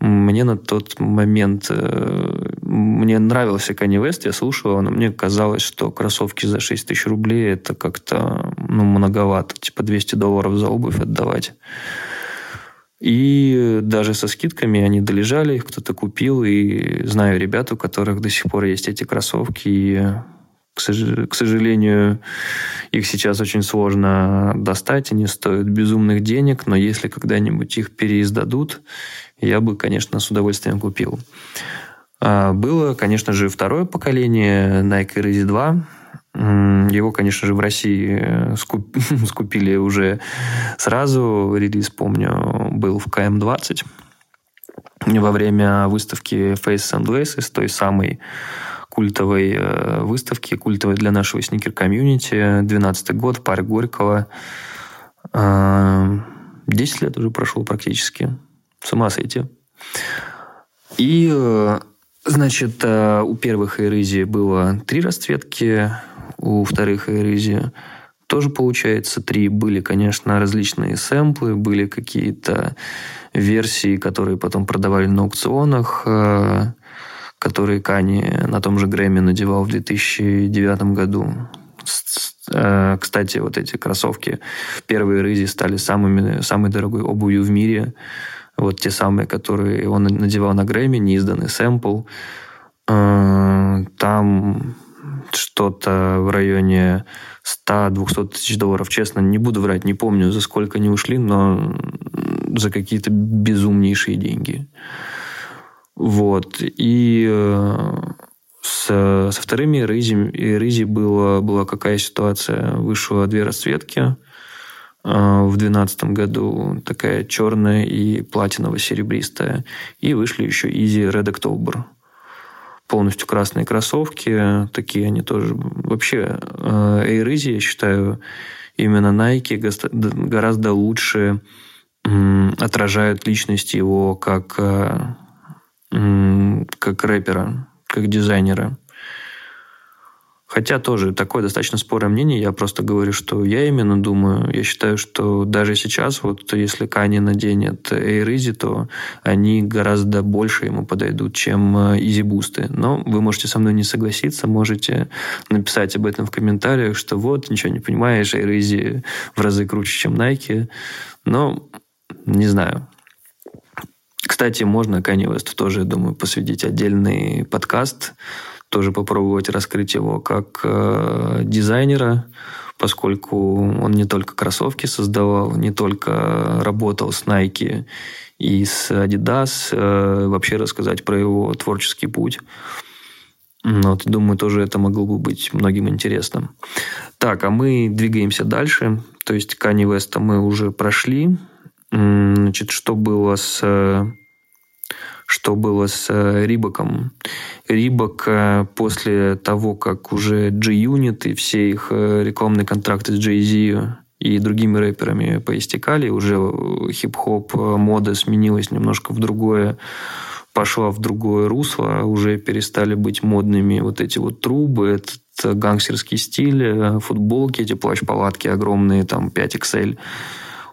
Мне на тот момент э, мне нравился Kanye West, я слушал его, но мне казалось, что кроссовки за 6 тысяч рублей это как-то ну, многовато, типа 200 долларов за обувь отдавать. И даже со скидками они долежали, их кто-то купил, и знаю ребят, у которых до сих пор есть эти кроссовки, и к сожалению, их сейчас очень сложно достать, они стоят безумных денег, но если когда-нибудь их переиздадут, я бы, конечно, с удовольствием купил. А, было, конечно же, второе поколение Nike Rezi 2. Его, конечно же, в России э, скуп... скупили уже сразу. Релиз, помню, был в КМ-20. во время выставки Face and Laces, той самой культовой э, выставки, культовой для нашего сникер-комьюнити. 12 год, парк Горького. 10 э, лет уже прошло практически. С ума сойти. И, э, значит, у первых Эйрызи было три расцветки, у вторых Эйрызи тоже получается три. Были, конечно, различные сэмплы, были какие-то версии, которые потом продавали на аукционах, э, которые Кани на том же Грэмми надевал в 2009 году. Э, кстати, вот эти кроссовки, первые рызи стали самыми, самой дорогой обувью в мире. Вот те самые, которые он надевал на Грэмми, неизданный сэмпл. Э, там что-то в районе 100-200 тысяч долларов. Честно, не буду врать, не помню, за сколько они ушли, но за какие-то безумнейшие деньги. Вот. И э, с, со вторыми рызи, рызи была, была какая ситуация? Вышло две расцветки в 2012 году, такая черная и платиново-серебристая. И вышли еще Easy Red October – полностью красные кроссовки. Такие они тоже. Вообще, Air Easy, я считаю, именно Nike гораздо лучше отражают личность его как, э, как рэпера, как дизайнера. Хотя тоже такое достаточно спорное мнение. Я просто говорю, что я именно думаю. Я считаю, что даже сейчас, вот если Кани наденет Air Easy, то они гораздо больше ему подойдут, чем э, Easy Boost. Но вы можете со мной не согласиться, можете написать об этом в комментариях, что вот, ничего не понимаешь, Air Easy в разы круче, чем Nike. Но не знаю. Кстати, можно Kanye West тоже, думаю, посвятить отдельный подкаст тоже попробовать раскрыть его как э, дизайнера, поскольку он не только кроссовки создавал, не только работал с Nike и с Adidas, э, вообще рассказать про его творческий путь. Вот, думаю, тоже это могло бы быть многим интересно. Так, а мы двигаемся дальше. То есть Kanye West мы уже прошли. Значит, что было с что было с э, Рибаком. Рибак э, после того, как уже G-Unit и все их э, рекламные контракты с Jay-Z и другими рэперами поистекали, уже хип-хоп мода сменилась немножко в другое пошла в другое русло, уже перестали быть модными вот эти вот трубы, этот гангстерский стиль, футболки, эти плащ-палатки огромные, там 5XL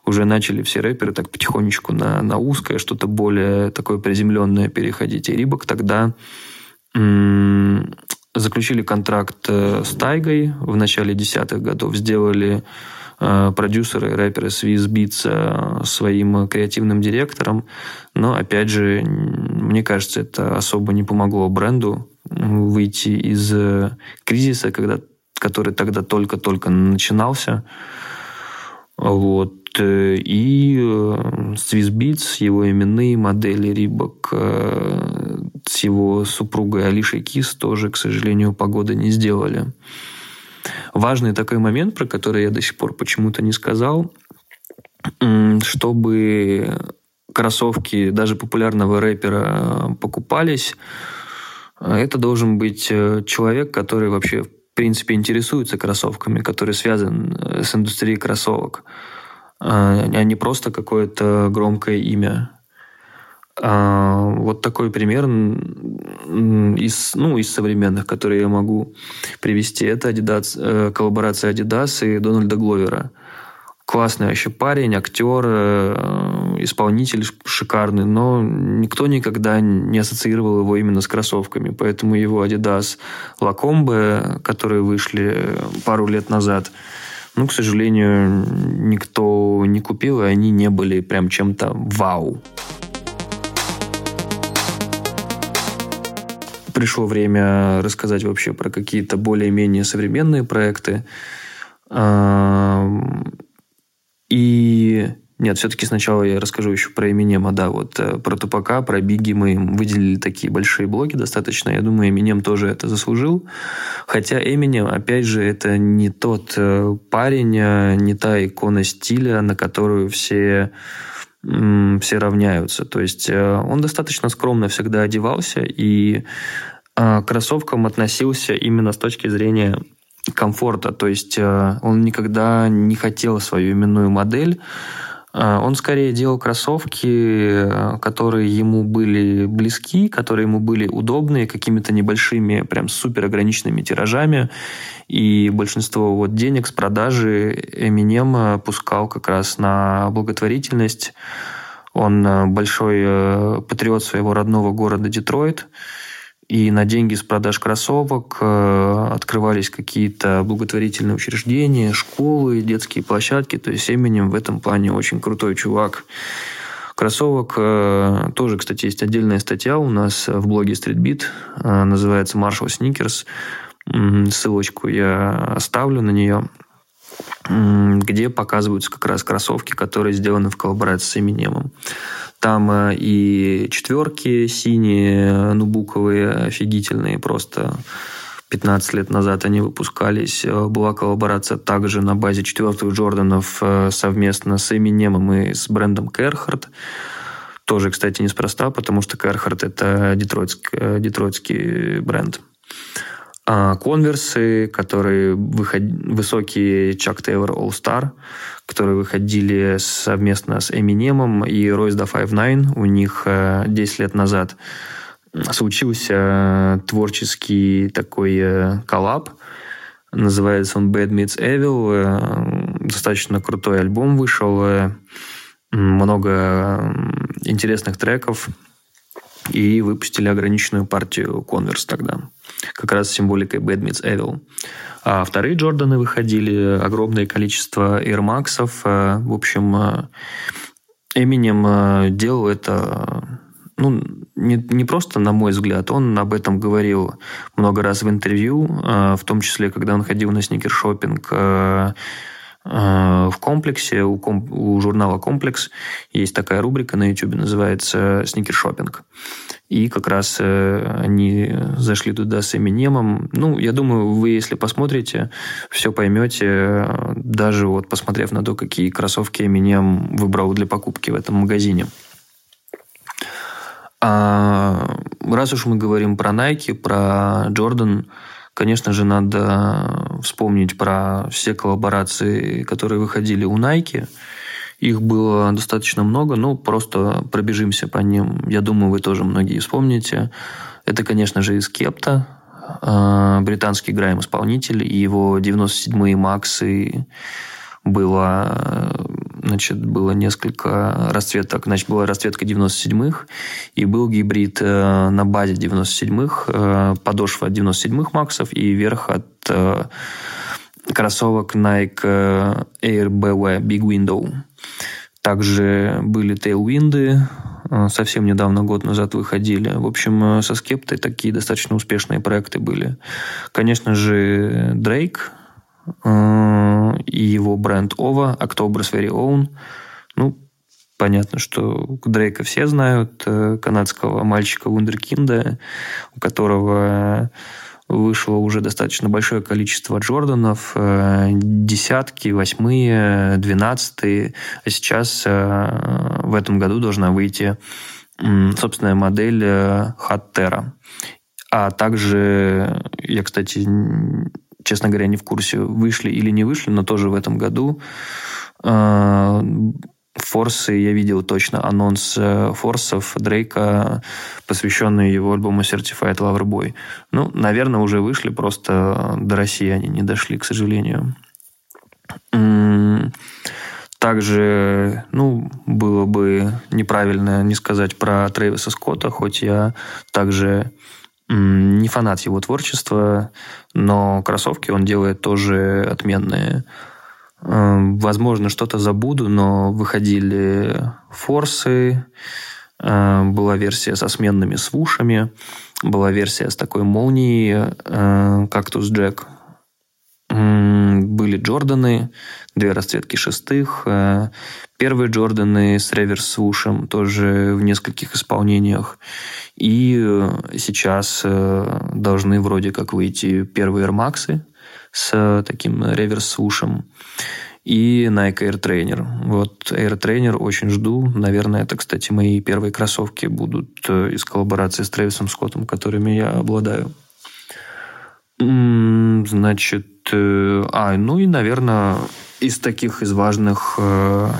уже начали все рэперы так потихонечку на, на узкое, что-то более такое приземленное переходить. И Рибок тогда заключили контракт э, с Тайгой в начале десятых годов, сделали э, продюсеры, рэперы Swiss Beats э, своим креативным директором. Но, опять же, мне кажется, это особо не помогло бренду выйти из э, кризиса, когда, который тогда только-только начинался. Вот. Э, и э, Swissbeats, его именные модели Рибок э, с его супругой Алишей Кис тоже, к сожалению, погоды не сделали. Важный такой момент, про который я до сих пор почему-то не сказал, чтобы кроссовки даже популярного рэпера покупались, это должен быть человек, который вообще в принципе интересуется кроссовками, который связан с индустрией кроссовок. А, а не просто какое-то громкое имя. А, вот такой пример из, ну, из современных, которые я могу привести, это Adidas, э, коллаборация Adidas и Дональда Гловера. Классный вообще парень, актер, э, исполнитель шикарный, но никто никогда не ассоциировал его именно с кроссовками. Поэтому его Adidas Lacombe, которые вышли пару лет назад, ну, к сожалению, никто не купил, и они не были прям чем-то вау. Пришло время рассказать вообще про какие-то более-менее современные проекты. И нет, все-таки сначала я расскажу еще про Эминема. Да, вот э, про Тупака, про Биги мы выделили такие большие блоки достаточно. Я думаю, Эминем тоже это заслужил. Хотя Эминем, опять же, это не тот э, парень, э, не та икона стиля, на которую все все равняются. То есть он достаточно скромно всегда одевался и к кроссовкам относился именно с точки зрения комфорта. То есть он никогда не хотел свою именную модель а, он скорее делал кроссовки, которые ему были близки, которые ему были удобные, какими-то небольшими, прям супер ограниченными тиражами. И большинство вот денег с продажи Eminem пускал как раз на благотворительность. Он большой э, патриот своего родного города Детройт. И на деньги с продаж кроссовок э, открывались какие-то благотворительные учреждения, школы, детские площадки. То есть Эминем в этом плане очень крутой чувак. Кроссовок э, тоже, кстати, есть отдельная статья у нас в блоге StreetBeat. Э, называется Marshall Sneakers. Ссылочку я оставлю на нее где показываются как раз кроссовки, которые сделаны в коллаборации с Эминемом. Там э, и четверки синие, нубуковые, офигительные просто. 15 лет назад они выпускались. Э, была коллаборация также на базе четвертых Джорданов э, совместно с Эминемом и с брендом Керхард. Тоже, кстати, неспроста, потому что Керхард – это детройтский, детройтский бренд. А конверсы, которые выход... высокие Чак Тейлор All Star, которые выходили совместно с Эминемом и Royce da 5 У них 10 э, лет назад случился творческий такой э, коллаб. Называется он Bad Meets Evil. Э, достаточно крутой альбом вышел. Много интересных треков. И выпустили ограниченную партию Converse тогда как раз с символикой Bad Meets Evil. А вторые Джорданы выходили, огромное количество Air Max. Э, в общем, Эминем э, делал это ну, не, не просто, на мой взгляд, он об этом говорил много раз в интервью, э, в том числе, когда он ходил на сникершопинг в комплексе, у, комп, у журнала «Комплекс» есть такая рубрика на YouTube, называется «Сникершопинг». И как раз э, они зашли туда с Эминемом. Ну, я думаю, вы, если посмотрите, все поймете, даже вот посмотрев на то, какие кроссовки Эминем выбрал для покупки в этом магазине. А раз уж мы говорим про Nike, про Jordan, конечно же, надо вспомнить про все коллаборации, которые выходили у Nike – их было достаточно много, но просто пробежимся по ним. Я думаю, вы тоже многие вспомните. Это, конечно же, из Кепта, а, британский грайм-исполнитель, и его 97-е Максы было значит, было несколько расцветок. Значит, была расцветка 97-х, и был гибрид э, на базе 97-х, э, подошва 97-х Максов и верх от э, кроссовок Nike Air BW Big Window. Также были э, совсем недавно, год назад выходили. В общем, со скептой такие достаточно успешные проекты были. Конечно же, Drake и его бренд OVA, October's Very Own. Ну, понятно, что Дрейка все знают, канадского мальчика Вундеркинда, у которого вышло уже достаточно большое количество Джорданов, э, десятки, восьмые, двенадцатые, а сейчас э, в этом году должна выйти собственная модель Хаттера. А также, я, кстати, честно говоря, не в курсе, вышли или не вышли, но тоже в этом году э, Форсы, я видел точно анонс э, Форсов Дрейка, посвященный его альбому Certified Lover Boy. Ну, наверное, уже вышли, просто до России они не дошли, к сожалению. Также, ну, было бы неправильно не сказать про Трэвиса Скотта, хоть я также не фанат его творчества, но кроссовки он делает тоже отменные. Эм, возможно, что-то забуду, но выходили форсы, эм, была версия со сменными свушами, была версия с такой молнией, кактус Джек. Были Джорданы, две расцветки шестых. Э, первые Джорданы с реверс-свушем, тоже в нескольких исполнениях. И э, сейчас э, должны вроде как выйти первые Air Max с таким реверс-свушем. и Nike Air Trainer. Вот Air Trainer очень жду. Наверное, это, кстати, мои первые кроссовки будут из коллаборации с Трэвисом Скоттом, которыми я обладаю. Значит, а, ну и, наверное, из таких, из важных э,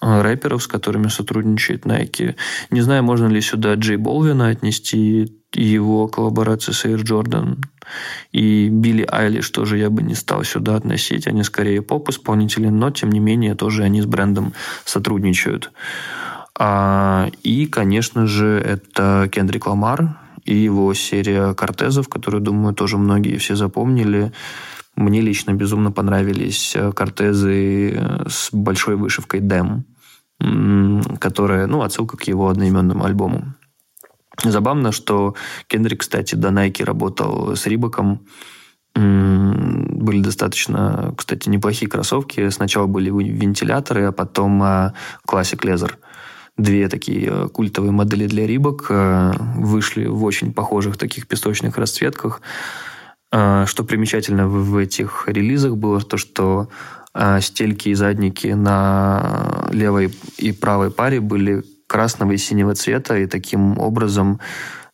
рэперов, с которыми сотрудничает Nike. Не знаю, можно ли сюда Джей Болвина отнести, его коллаборацию с Air Jordan. И Билли Айлиш тоже я бы не стал сюда относить. Они скорее поп-исполнители, но, тем не менее, тоже они с брендом сотрудничают. А, и, конечно же, это Кендрик Ламар и его серия кортезов, которую, думаю, тоже многие все запомнили. Мне лично безумно понравились э, кортезы э, с большой вышивкой «Дэм», которая, ну, отсылка к его одноименному альбому. Забавно, что Кендрик, кстати, до Nike работал с Рибаком. Были достаточно, кстати, неплохие кроссовки. Сначала были вентиляторы, а потом а, Classic Leather. Две такие э, культовые модели для Рибок вышли в очень похожих таких песочных расцветках. А, что примечательно в этих релизах было то, что а, стельки и задники на левой и правой паре были красного и синего цвета, и таким образом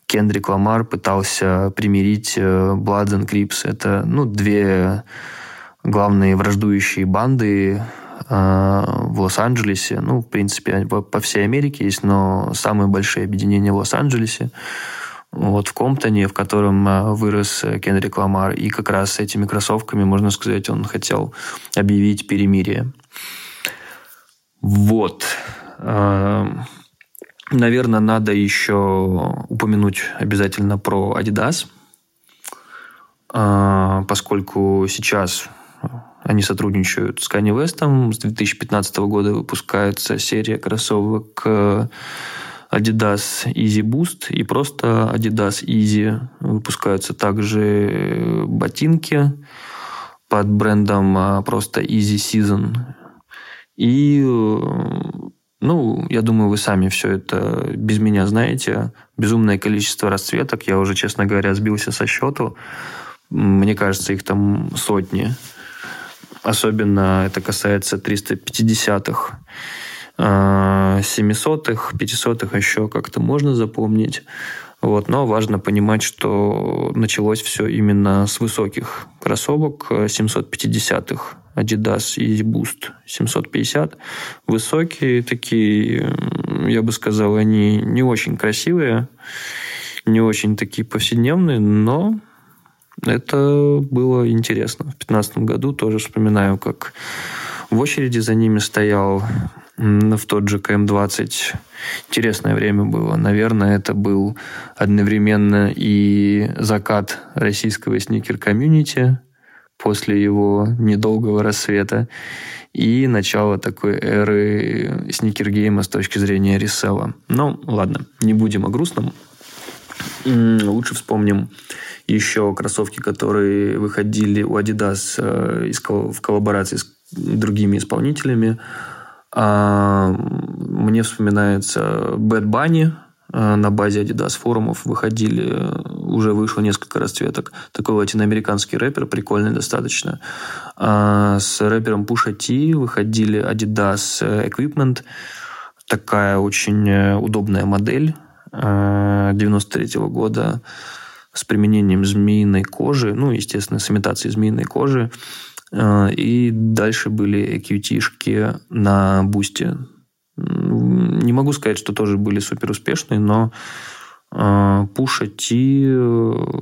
Кендрик Ламар пытался примирить э, Bloods and Crips. Это ну, две главные враждующие банды а, в Лос-Анджелесе. Ну, в принципе, по всей Америке есть, но самые большие объединения в Лос-Анджелесе вот в Комптоне, в котором а, вырос э, Кендрик Ламар. И как раз с этими кроссовками, можно сказать, он хотел объявить перемирие. Вот. А, наверное, надо еще упомянуть обязательно про Adidas, а, поскольку сейчас они сотрудничают с Kanye West. С 2015 года выпускается серия кроссовок э, Adidas Easy Boost и просто Adidas Easy. Выпускаются также э, ботинки под брендом а, просто Easy Season. И, э, ну, я думаю, вы сами все это без меня знаете. Безумное количество расцветок. Я уже, честно говоря, сбился со счету. Мне кажется, их там сотни. Особенно это касается 350-х. 700-х, 500-х еще как-то можно запомнить. Вот, но важно понимать, что началось все именно с высоких кроссовок 750-х. Adidas Easy Boost 750. Высокие такие, я бы сказал, они не очень красивые, не очень такие повседневные, но это было интересно. В 2015 году тоже вспоминаю, как в очереди за ними стоял в тот же КМ-20. Интересное время было. Наверное, это был одновременно и закат российского сникер-комьюнити после его недолгого рассвета и начало такой эры сникер-гейма с точки зрения ресела. Ну, ладно, не будем о грустном. Лучше вспомним еще кроссовки, которые выходили у Adidas э, в коллаборации с другими исполнителями. А, мне вспоминается Bad Bunny а, на базе Adidas форумов выходили, уже вышло несколько расцветок. Такой латиноамериканский рэпер, прикольный достаточно. А, с рэпером Pusha T выходили Adidas Equipment, такая очень э, удобная модель 93 -го года с применением змеиной кожи, ну, естественно, с имитацией змеиной кожи. А, и дальше были qt на бусте. Не могу сказать, что тоже были супер успешные, но Пуша Ти,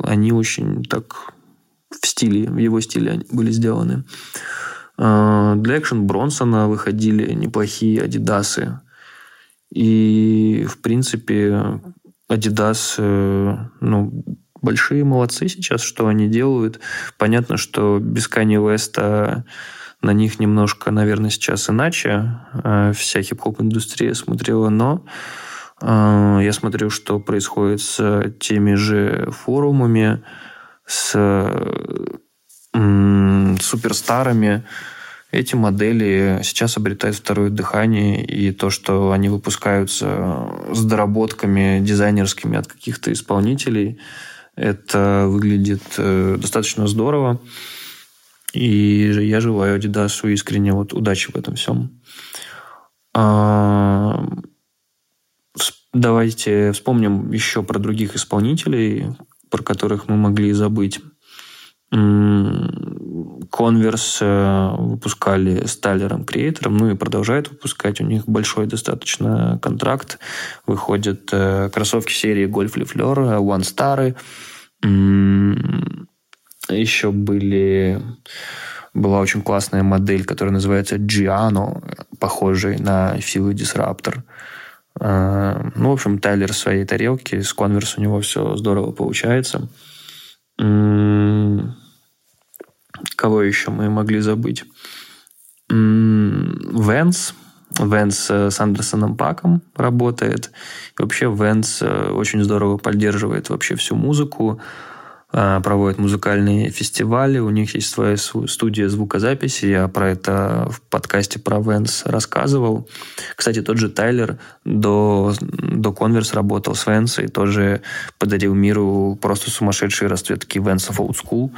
они очень так в стиле, в его стиле были сделаны. Для Экшен Бронсона выходили неплохие адидасы. И, в принципе, э, ну, большие молодцы сейчас, что они делают. Понятно, что без Kanye West на них немножко, наверное, сейчас иначе э, вся хип-хоп индустрия смотрела, но э, я смотрю, что происходит с теми же форумами, с суперстарами. Эти модели сейчас обретают второе дыхание, и то, что они выпускаются с доработками дизайнерскими от каких-то исполнителей – это выглядит э, достаточно здорово. И я желаю Adidas искренне вот удачи в этом всем. А, давайте вспомним еще про других исполнителей, про которых мы могли забыть. Converse э, выпускали с Тайлером Креатором, ну и продолжают выпускать. У них большой достаточно контракт. Выходят э, кроссовки серии Golf Le Fleur, One Star. Еще были была очень классная модель, которая называется Giano, похожий на Филу Disruptor. Э, ну, в общем, Тайлер в своей тарелке, с Converse у него все здорово получается. Кого еще мы могли забыть? Венс. Венс с Андерсоном Паком работает. И вообще Венс э, очень здорово поддерживает вообще всю музыку. А, проводят музыкальные фестивали, у них есть своя студия звукозаписи, я про это в подкасте про Венс рассказывал. Кстати, тот же Тайлер до, до Converse работал с Венс и тоже подарил миру просто сумасшедшие расцветки Венсов Old School.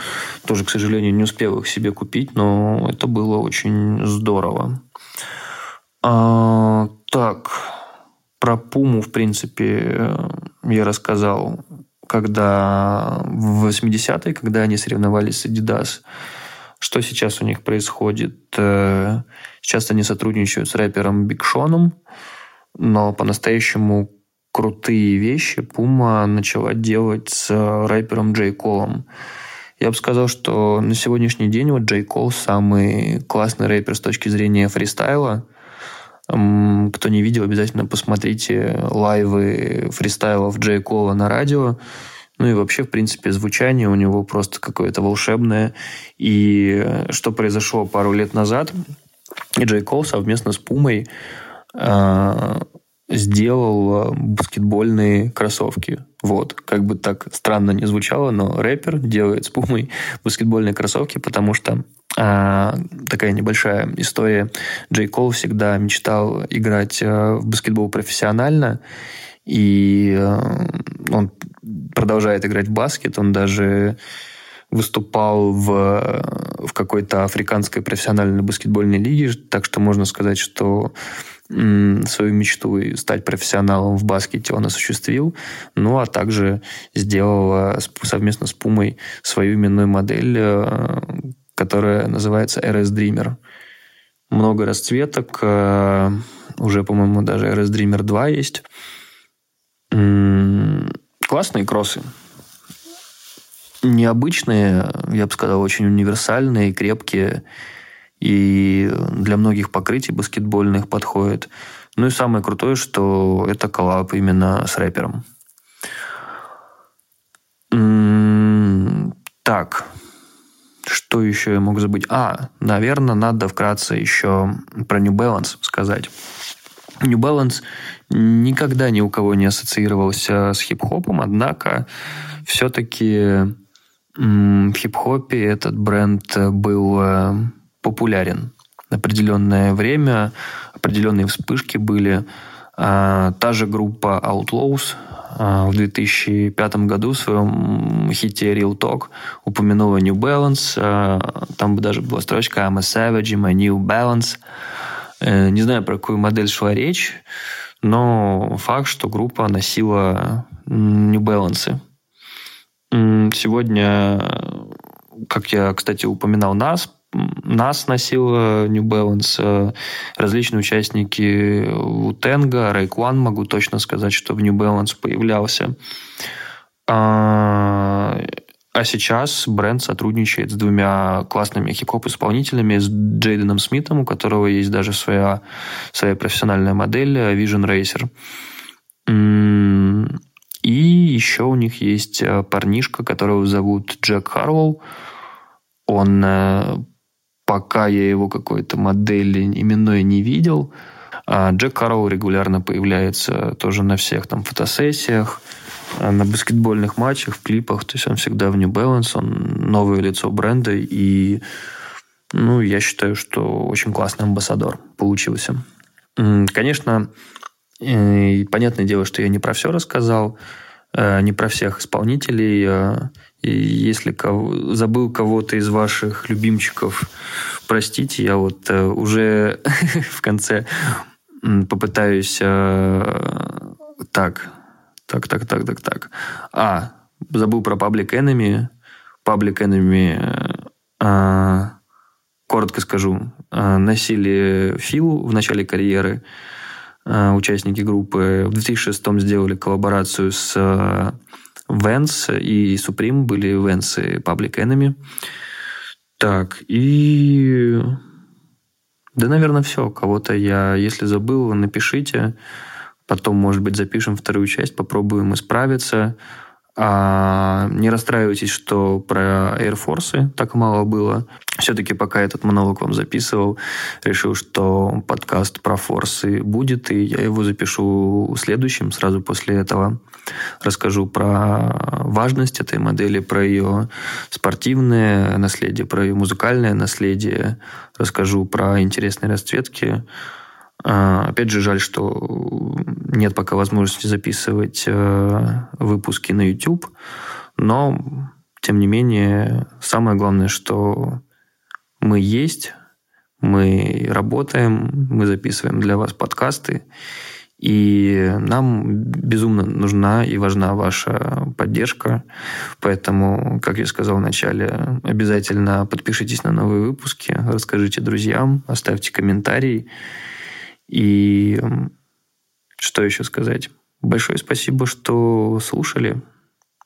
Тоже, к сожалению, не успел их себе купить, но это было очень здорово. А, так, про Пуму, в принципе, я рассказал когда в 80-е, когда они соревновались с Adidas. Что сейчас у них происходит? Э, сейчас они сотрудничают с рэпером Биг Шоном, но по-настоящему крутые вещи Пума начала делать с рэпером Джей Колом. Я бы сказал, что на сегодняшний день вот Джей Кол самый классный рэпер с точки зрения фристайла. Кто не видел, обязательно посмотрите лайвы фристайлов Джей Кола на радио. Ну и вообще, в принципе, звучание у него просто какое-то волшебное. И что произошло пару лет назад, Джей Кол совместно с Пумой э, сделал баскетбольные кроссовки. Вот, как бы так странно не звучало, но рэпер делает с Пумой баскетбольные кроссовки, потому что а, такая небольшая история. Джей Кол всегда мечтал играть э, в баскетбол профессионально, и э, он продолжает играть в баскет. Он даже выступал в, в какой-то африканской профессиональной баскетбольной лиге, так что можно сказать, что свою мечту стать профессионалом в баскете он осуществил, ну а также сделал совместно с Пумой свою именную модель, э, которая называется RS Dreamer. Много расцветок, э, уже, по-моему, даже RS Dreamer 2 есть. Классные кроссы. Необычные, я бы сказал, очень универсальные, крепкие. И для многих покрытий баскетбольных подходит. Ну и самое крутое, что это коллаб именно с рэпером. Так, что еще я мог забыть? А, наверное, надо вкратце еще про New Balance сказать. New Balance никогда ни у кого не ассоциировался с хип-хопом, однако все-таки в хип-хопе этот бренд был э, популярен. Определенное время, определенные вспышки были. А, та же группа Outlaws а, в 2005 году в своем хите Real Talk упомянула New Balance. А, там даже была строчка I'm a savage in my New Balance. Э, не знаю, про какую модель шла речь, но факт, что группа носила New Balance. Сегодня, как я, кстати, упоминал нас, нас носила New Balance, э, различные участники Утенга, Рейкван, могу точно сказать, что в New Balance появлялся. А, а сейчас бренд сотрудничает с двумя классными хип-хоп-исполнителями, с Джейденом Смитом, у которого есть даже своя, своя профессиональная модель Vision Racer. И еще у них есть э, парнишка, которого зовут Джек Харвелл. Он э, пока я его какой-то модели именной не видел. А Джек Харвелл регулярно появляется тоже на всех там фотосессиях, а, на баскетбольных матчах, в клипах. То есть он всегда в New Balance, он новое лицо бренда. И ну, я считаю, что очень классный амбассадор получился. Конечно, понятное дело, что я не про все рассказал. э, не про всех исполнителей. Э, и если кого, забыл кого-то из ваших любимчиков, простите, я вот э, уже в конце попытаюсь так, так, так, так, так, так. А, забыл про Public Enemy. Public Enemy, коротко скажу, носили Филу в начале карьеры – Э, участники группы. В 2006 сделали коллаборацию с Vans и Supreme, были Vans и Public Enemy. Так, и... Да, наверное, все. Кого-то я, если забыл, напишите. Потом, может быть, запишем вторую часть, попробуем исправиться. А не расстраивайтесь, что про Air Force так мало было. Все-таки пока этот монолог вам записывал, решил, что подкаст про форсы будет, и я его запишу следующим, сразу после этого. Расскажу про важность этой модели, про ее спортивное наследие, про ее музыкальное наследие. Расскажу про интересные расцветки. А, опять же, жаль, что нет пока возможности записывать э, выпуски на YouTube, но, тем не менее, самое главное, что мы есть, мы работаем, мы записываем для вас подкасты, и нам безумно нужна и важна ваша поддержка. Поэтому, как я сказал в начале, обязательно подпишитесь на новые выпуски, расскажите друзьям, оставьте комментарий. И что еще сказать? Большое спасибо, что слушали.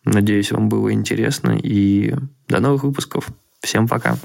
Надеюсь, вам было интересно. И до новых выпусков. Всем пока.